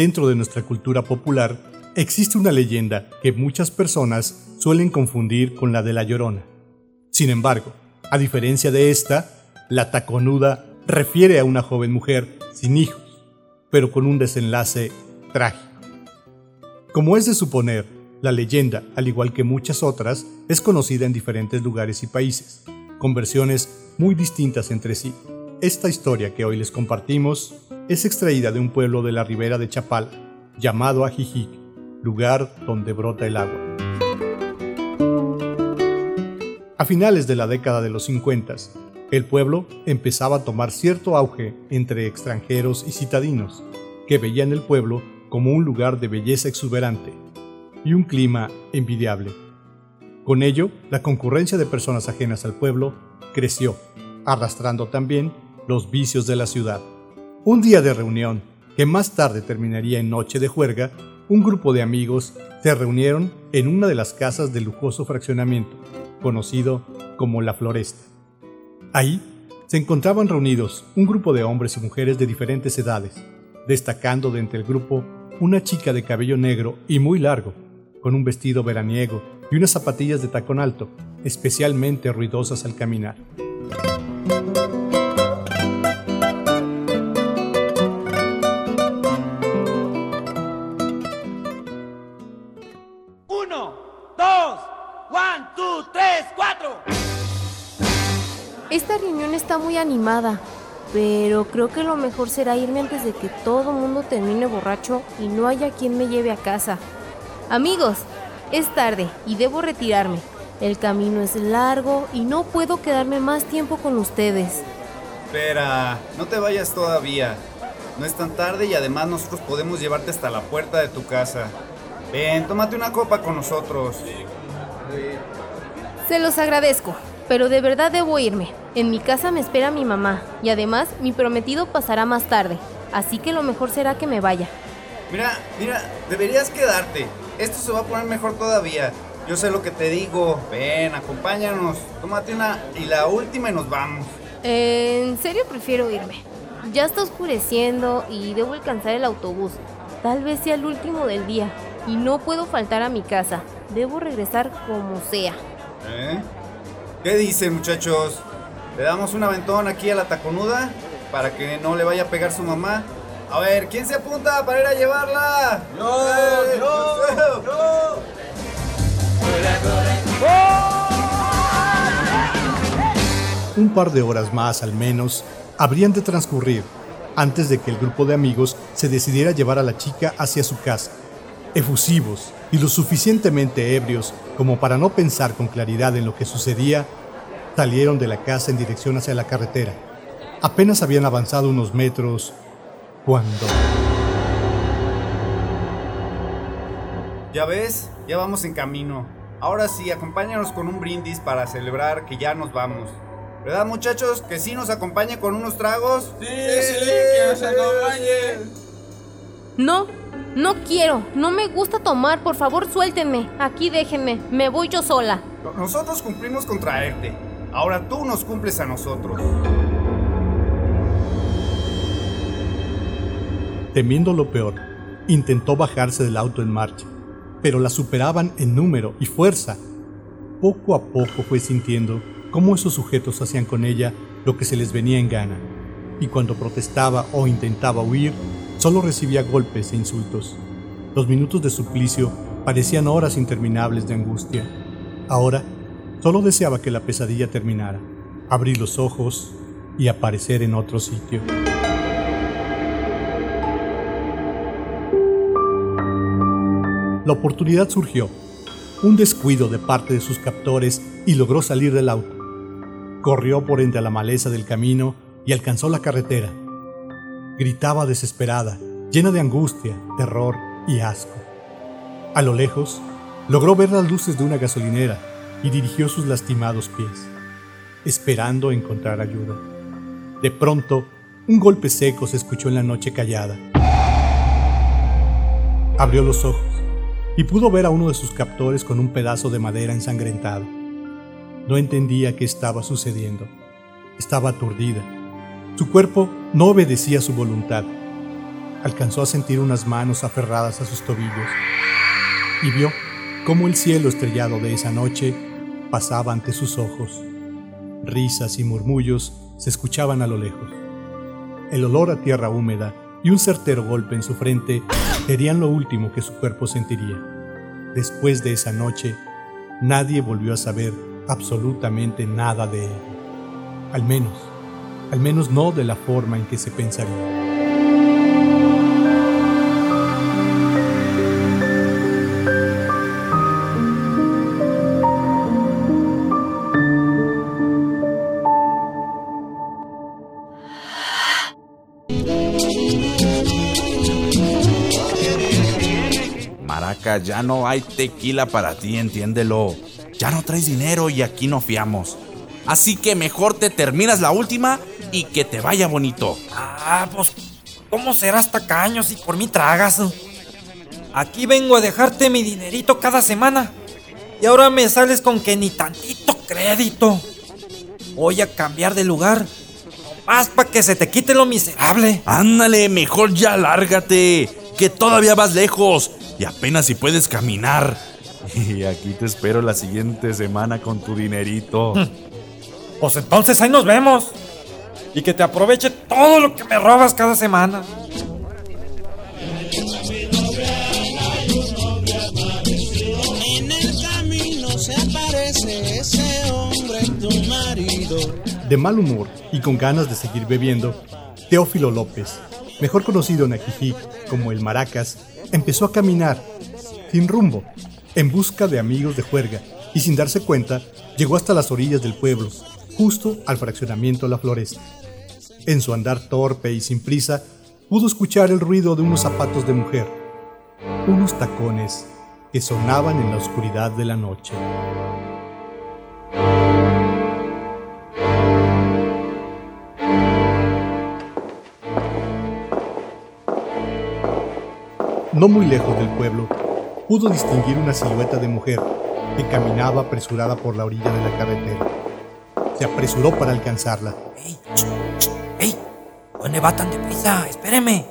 Dentro de nuestra cultura popular existe una leyenda que muchas personas suelen confundir con la de la Llorona. Sin embargo, a diferencia de esta, la taconuda refiere a una joven mujer sin hijos, pero con un desenlace trágico. Como es de suponer, la leyenda, al igual que muchas otras, es conocida en diferentes lugares y países, con versiones muy distintas entre sí. Esta historia que hoy les compartimos es extraída de un pueblo de la ribera de Chapal, llamado Ajijic, lugar donde brota el agua. A finales de la década de los 50, el pueblo empezaba a tomar cierto auge entre extranjeros y citadinos, que veían el pueblo como un lugar de belleza exuberante y un clima envidiable. Con ello, la concurrencia de personas ajenas al pueblo creció, arrastrando también los vicios de la ciudad. Un día de reunión, que más tarde terminaría en noche de juerga, un grupo de amigos se reunieron en una de las casas del lujoso fraccionamiento, conocido como La Floresta. Ahí se encontraban reunidos un grupo de hombres y mujeres de diferentes edades, destacando de entre el grupo una chica de cabello negro y muy largo, con un vestido veraniego y unas zapatillas de tacón alto, especialmente ruidosas al caminar. Muy animada, pero creo que lo mejor será irme antes de que todo mundo termine borracho y no haya quien me lleve a casa. Amigos, es tarde y debo retirarme. El camino es largo y no puedo quedarme más tiempo con ustedes. Espera, no te vayas todavía. No es tan tarde y además nosotros podemos llevarte hasta la puerta de tu casa. Ven, tómate una copa con nosotros. Se los agradezco, pero de verdad debo irme. En mi casa me espera mi mamá y además mi prometido pasará más tarde, así que lo mejor será que me vaya. Mira, mira, deberías quedarte. Esto se va a poner mejor todavía. Yo sé lo que te digo. Ven, acompáñanos. Tómate una y la última y nos vamos. Eh, en serio prefiero irme. Ya está oscureciendo y debo alcanzar el autobús. Tal vez sea el último del día y no puedo faltar a mi casa. Debo regresar como sea. ¿Eh? ¿Qué dicen, muchachos? ¿Le damos un aventón aquí a la taconuda para que no le vaya a pegar su mamá? A ver, ¿quién se apunta para ir a llevarla? Yo, yo, yo. Un par de horas más al menos habrían de transcurrir antes de que el grupo de amigos se decidiera llevar a la chica hacia su casa. Efusivos y lo suficientemente ebrios como para no pensar con claridad en lo que sucedía, salieron de la casa en dirección hacia la carretera. Apenas habían avanzado unos metros cuando... Ya ves, ya vamos en camino. Ahora sí, acompáñanos con un brindis para celebrar que ya nos vamos. ¿Verdad, muchachos? Que sí nos acompañe con unos tragos. Sí, sí, que nos acompañe. No, no quiero. No me gusta tomar. Por favor, suéltenme. Aquí déjenme. Me voy yo sola. Nosotros cumplimos con traerte. Ahora tú nos cumples a nosotros. Temiendo lo peor, intentó bajarse del auto en marcha, pero la superaban en número y fuerza. Poco a poco fue sintiendo cómo esos sujetos hacían con ella lo que se les venía en gana, y cuando protestaba o intentaba huir, solo recibía golpes e insultos. Los minutos de suplicio parecían horas interminables de angustia. Ahora, solo deseaba que la pesadilla terminara, abrir los ojos y aparecer en otro sitio. La oportunidad surgió, un descuido de parte de sus captores y logró salir del auto. Corrió por entre la maleza del camino y alcanzó la carretera. Gritaba desesperada, llena de angustia, terror y asco. A lo lejos, logró ver las luces de una gasolinera y dirigió sus lastimados pies, esperando encontrar ayuda. De pronto, un golpe seco se escuchó en la noche callada. Abrió los ojos y pudo ver a uno de sus captores con un pedazo de madera ensangrentado. No entendía qué estaba sucediendo. Estaba aturdida. Su cuerpo no obedecía su voluntad. alcanzó a sentir unas manos aferradas a sus tobillos y vio cómo el cielo estrellado de esa noche pasaba ante sus ojos. Risas y murmullos se escuchaban a lo lejos. El olor a tierra húmeda y un certero golpe en su frente serían lo último que su cuerpo sentiría. Después de esa noche, nadie volvió a saber absolutamente nada de él. Al menos, al menos no de la forma en que se pensaría. ya no hay tequila para ti, entiéndelo. Ya no traes dinero y aquí no fiamos. Así que mejor te terminas la última y que te vaya bonito. Ah, pues, ¿cómo serás tacaño si por mí tragas? Aquí vengo a dejarte mi dinerito cada semana. Y ahora me sales con que ni tantito crédito. Voy a cambiar de lugar. Más para que se te quite lo miserable. Ándale, mejor ya lárgate. Que todavía vas lejos y apenas si puedes caminar. Y aquí te espero la siguiente semana con tu dinerito. Pues entonces ahí nos vemos. Y que te aproveche todo lo que me robas cada semana. En el camino se aparece ese hombre, tu marido. De mal humor y con ganas de seguir bebiendo, Teófilo López, mejor conocido en Ajijic como el Maracas, empezó a caminar, sin rumbo, en busca de amigos de juerga, y sin darse cuenta, llegó hasta las orillas del pueblo, justo al fraccionamiento la floresta. En su andar torpe y sin prisa, pudo escuchar el ruido de unos zapatos de mujer, unos tacones que sonaban en la oscuridad de la noche. No muy lejos del pueblo, pudo distinguir una silueta de mujer que caminaba apresurada por la orilla de la carretera. Se apresuró para alcanzarla. ¡Ey! ¡Ey! ¿Dónde va tan deprisa? Espéreme.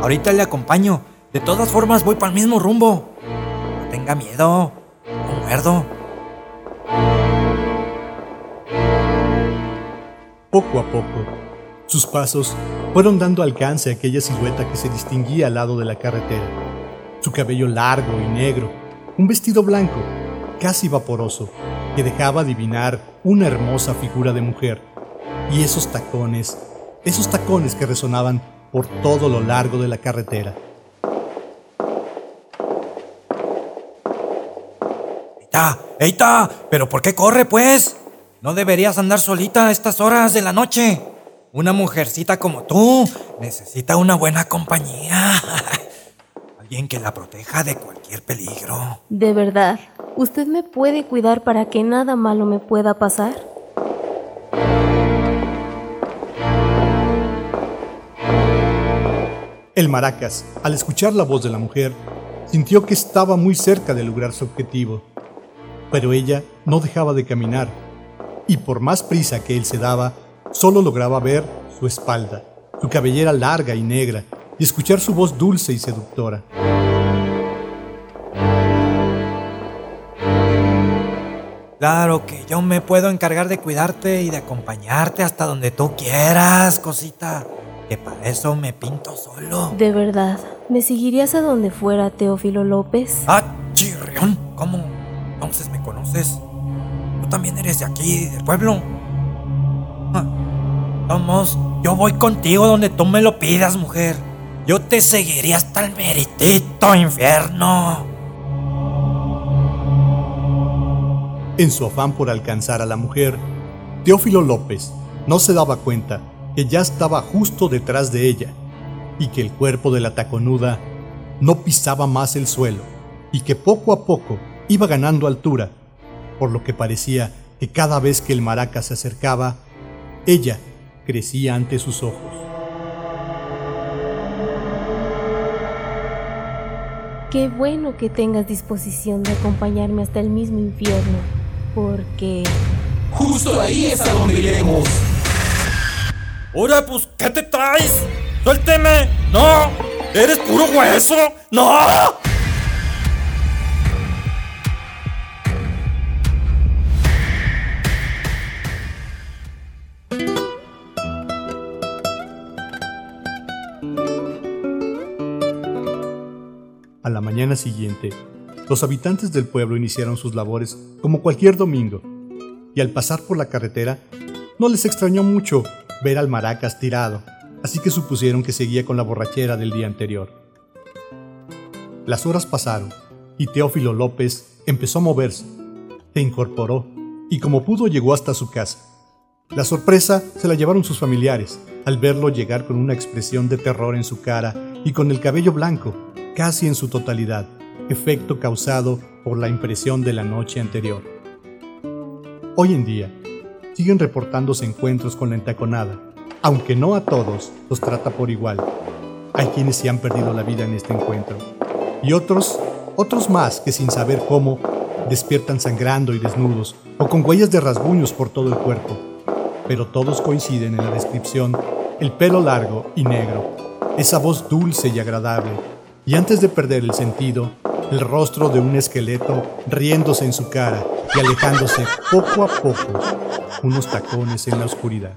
Ahorita le acompaño. De todas formas voy para el mismo rumbo. No tenga miedo. No muerdo. Poco a poco, sus pasos fueron dando alcance a aquella silueta que se distinguía al lado de la carretera. Su cabello largo y negro, un vestido blanco, casi vaporoso, que dejaba adivinar una hermosa figura de mujer. Y esos tacones, esos tacones que resonaban por todo lo largo de la carretera. ¡Eita! ¡Eita! ¿Pero por qué corre, pues? No deberías andar solita a estas horas de la noche. Una mujercita como tú necesita una buena compañía. Alguien que la proteja de cualquier peligro. De verdad, ¿usted me puede cuidar para que nada malo me pueda pasar? El maracas, al escuchar la voz de la mujer, sintió que estaba muy cerca de lograr su objetivo. Pero ella no dejaba de caminar, y por más prisa que él se daba, Solo lograba ver su espalda, su cabellera larga y negra, y escuchar su voz dulce y seductora. Claro que yo me puedo encargar de cuidarte y de acompañarte hasta donde tú quieras, cosita. Que para eso me pinto solo. De verdad, ¿me seguirías a donde fuera, Teófilo López? Ah, chirrión, ¿cómo? Entonces me conoces. Tú también eres de aquí, del pueblo. Vamos, yo voy contigo donde tú me lo pidas, mujer. Yo te seguiría hasta el meritito infierno. En su afán por alcanzar a la mujer, Teófilo López no se daba cuenta que ya estaba justo detrás de ella y que el cuerpo de la taconuda no pisaba más el suelo y que poco a poco iba ganando altura, por lo que parecía que cada vez que el maraca se acercaba, ella crecía ante sus ojos. Qué bueno que tengas disposición de acompañarme hasta el mismo infierno, porque... Justo ahí es a donde iremos. Ahora, pues, ¿qué te traes? ¡Suélteme! ¡No! ¡Eres puro hueso! ¡No! A la mañana siguiente, los habitantes del pueblo iniciaron sus labores como cualquier domingo, y al pasar por la carretera, no les extrañó mucho ver al Maracas tirado, así que supusieron que seguía con la borrachera del día anterior. Las horas pasaron, y Teófilo López empezó a moverse, se incorporó, y como pudo llegó hasta su casa. La sorpresa se la llevaron sus familiares, al verlo llegar con una expresión de terror en su cara y con el cabello blanco, casi en su totalidad, efecto causado por la impresión de la noche anterior. Hoy en día, siguen reportándose encuentros con la entaconada, aunque no a todos los trata por igual. Hay quienes se han perdido la vida en este encuentro, y otros, otros más que sin saber cómo, despiertan sangrando y desnudos, o con huellas de rasguños por todo el cuerpo. Pero todos coinciden en la descripción, el pelo largo y negro, esa voz dulce y agradable, y antes de perder el sentido, el rostro de un esqueleto riéndose en su cara y alejándose poco a poco, unos tacones en la oscuridad.